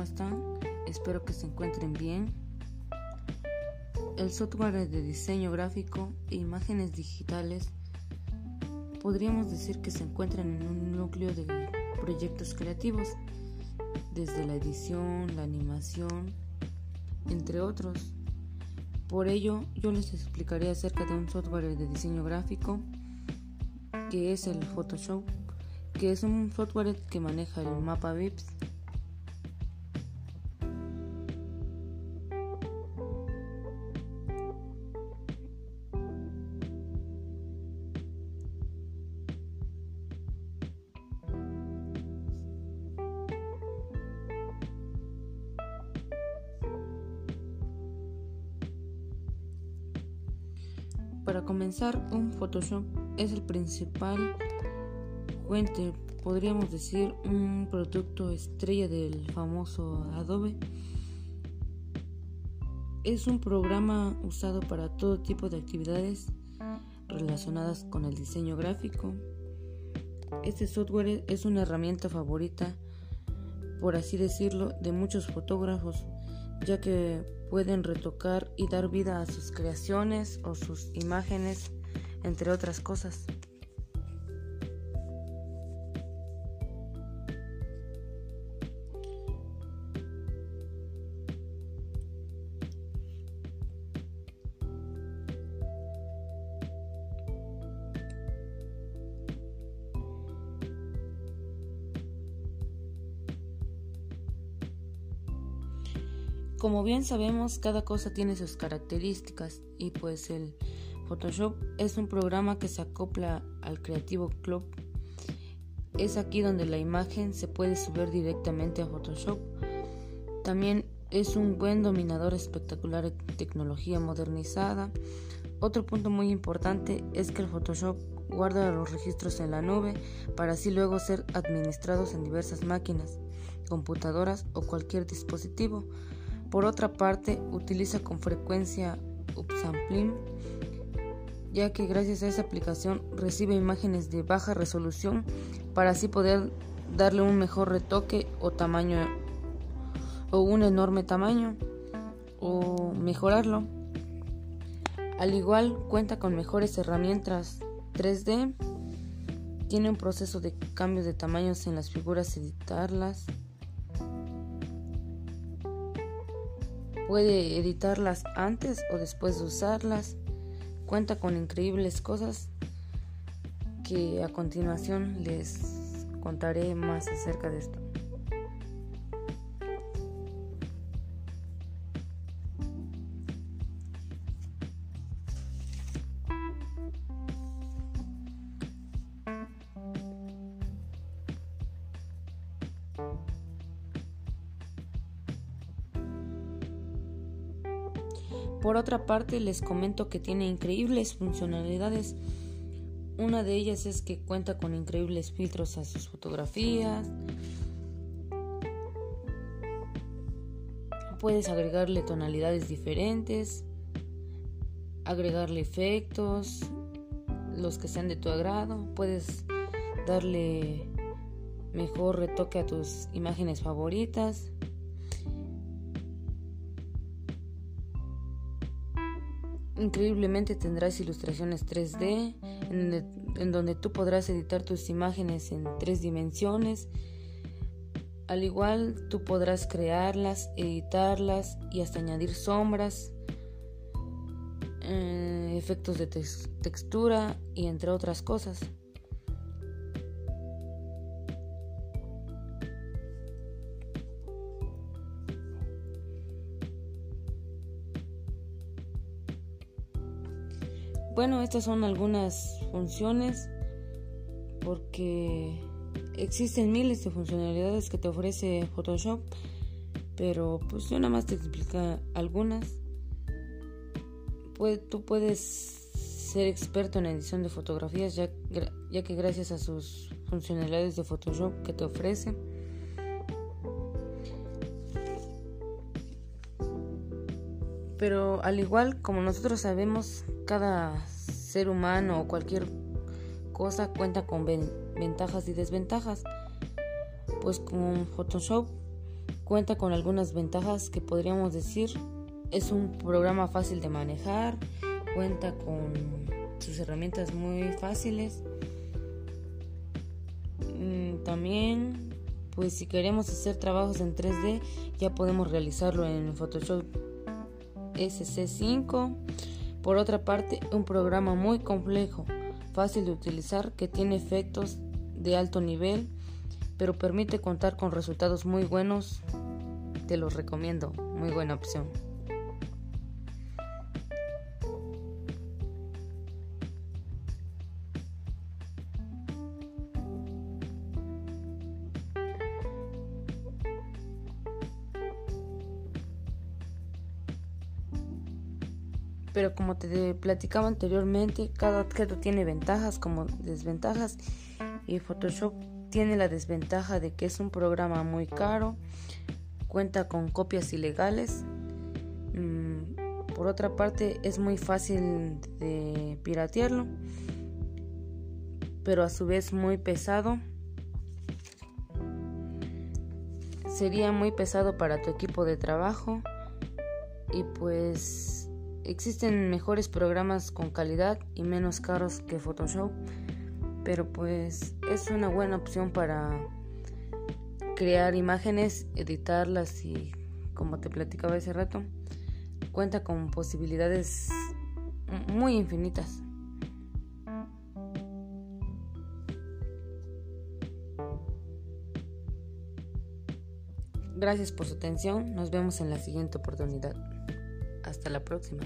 ¿cómo están? Espero que se encuentren bien. El software de diseño gráfico e imágenes digitales podríamos decir que se encuentran en un núcleo de proyectos creativos, desde la edición, la animación, entre otros. Por ello, yo les explicaré acerca de un software de diseño gráfico que es el Photoshop, que es un software que maneja el mapa VIPS Para comenzar, un Photoshop es el principal fuente, podríamos decir, un producto estrella del famoso Adobe. Es un programa usado para todo tipo de actividades relacionadas con el diseño gráfico. Este software es una herramienta favorita, por así decirlo, de muchos fotógrafos, ya que pueden retocar y dar vida a sus creaciones o sus imágenes, entre otras cosas. Como bien sabemos, cada cosa tiene sus características y pues el Photoshop es un programa que se acopla al Creativo Club. Es aquí donde la imagen se puede subir directamente a Photoshop. También es un buen dominador espectacular de tecnología modernizada. Otro punto muy importante es que el Photoshop guarda los registros en la nube para así luego ser administrados en diversas máquinas, computadoras o cualquier dispositivo. Por otra parte, utiliza con frecuencia upsampling, ya que gracias a esa aplicación recibe imágenes de baja resolución para así poder darle un mejor retoque o tamaño o un enorme tamaño o mejorarlo. Al igual cuenta con mejores herramientas 3D, tiene un proceso de cambio de tamaños en las figuras, editarlas, Puede editarlas antes o después de usarlas. Cuenta con increíbles cosas que a continuación les contaré más acerca de esto. Por otra parte, les comento que tiene increíbles funcionalidades. Una de ellas es que cuenta con increíbles filtros a sus fotografías. Puedes agregarle tonalidades diferentes, agregarle efectos, los que sean de tu agrado. Puedes darle mejor retoque a tus imágenes favoritas. Increíblemente tendrás ilustraciones 3D en, donde tú podrás editar tus imágenes en tres dimensiones. Al igual tú podrás crearlas, editarlas y hasta añadir sombras, eh, efectos de textura y entre otras cosas. Bueno, estas son algunas funciones porque existen miles de funcionalidades que te ofrece Photoshop, pero pues yo nada más te explico algunas. tú puedes ser experto en edición de fotografías ya, ya que gracias a sus funcionalidades de Photoshop que te ofrece. Pero al igual como nosotros sabemos, cada ser humano o cualquier cosa cuenta con ventajas y desventajas. Pues con Photoshop cuenta con algunas ventajas que podríamos decir es un programa fácil de manejar, cuenta con sus herramientas muy fáciles. Mm, también, pues si queremos hacer trabajos en 3D, ya podemos realizarlo en Photoshop SC5. Por otra parte, un programa muy complejo, fácil de utilizar, que tiene efectos de alto nivel, pero permite contar con resultados muy buenos. Te los recomiendo, muy buena opción. Pero como te platicaba anteriormente, cada objeto tiene ventajas como desventajas y Photoshop tiene la desventaja de que es un programa muy caro, cuenta con copias ilegales, mm, por otra parte es muy fácil de piratearlo, pero a su vez muy pesado. Sería muy pesado para tu equipo de trabajo y pues Existen mejores programas con calidad y menos caros que Photoshop, pero pues es una buena opción para crear imágenes, editarlas y como te platicaba hace rato, cuenta con posibilidades muy infinitas. Gracias por su atención, nos vemos en la siguiente oportunidad. Hasta la próxima.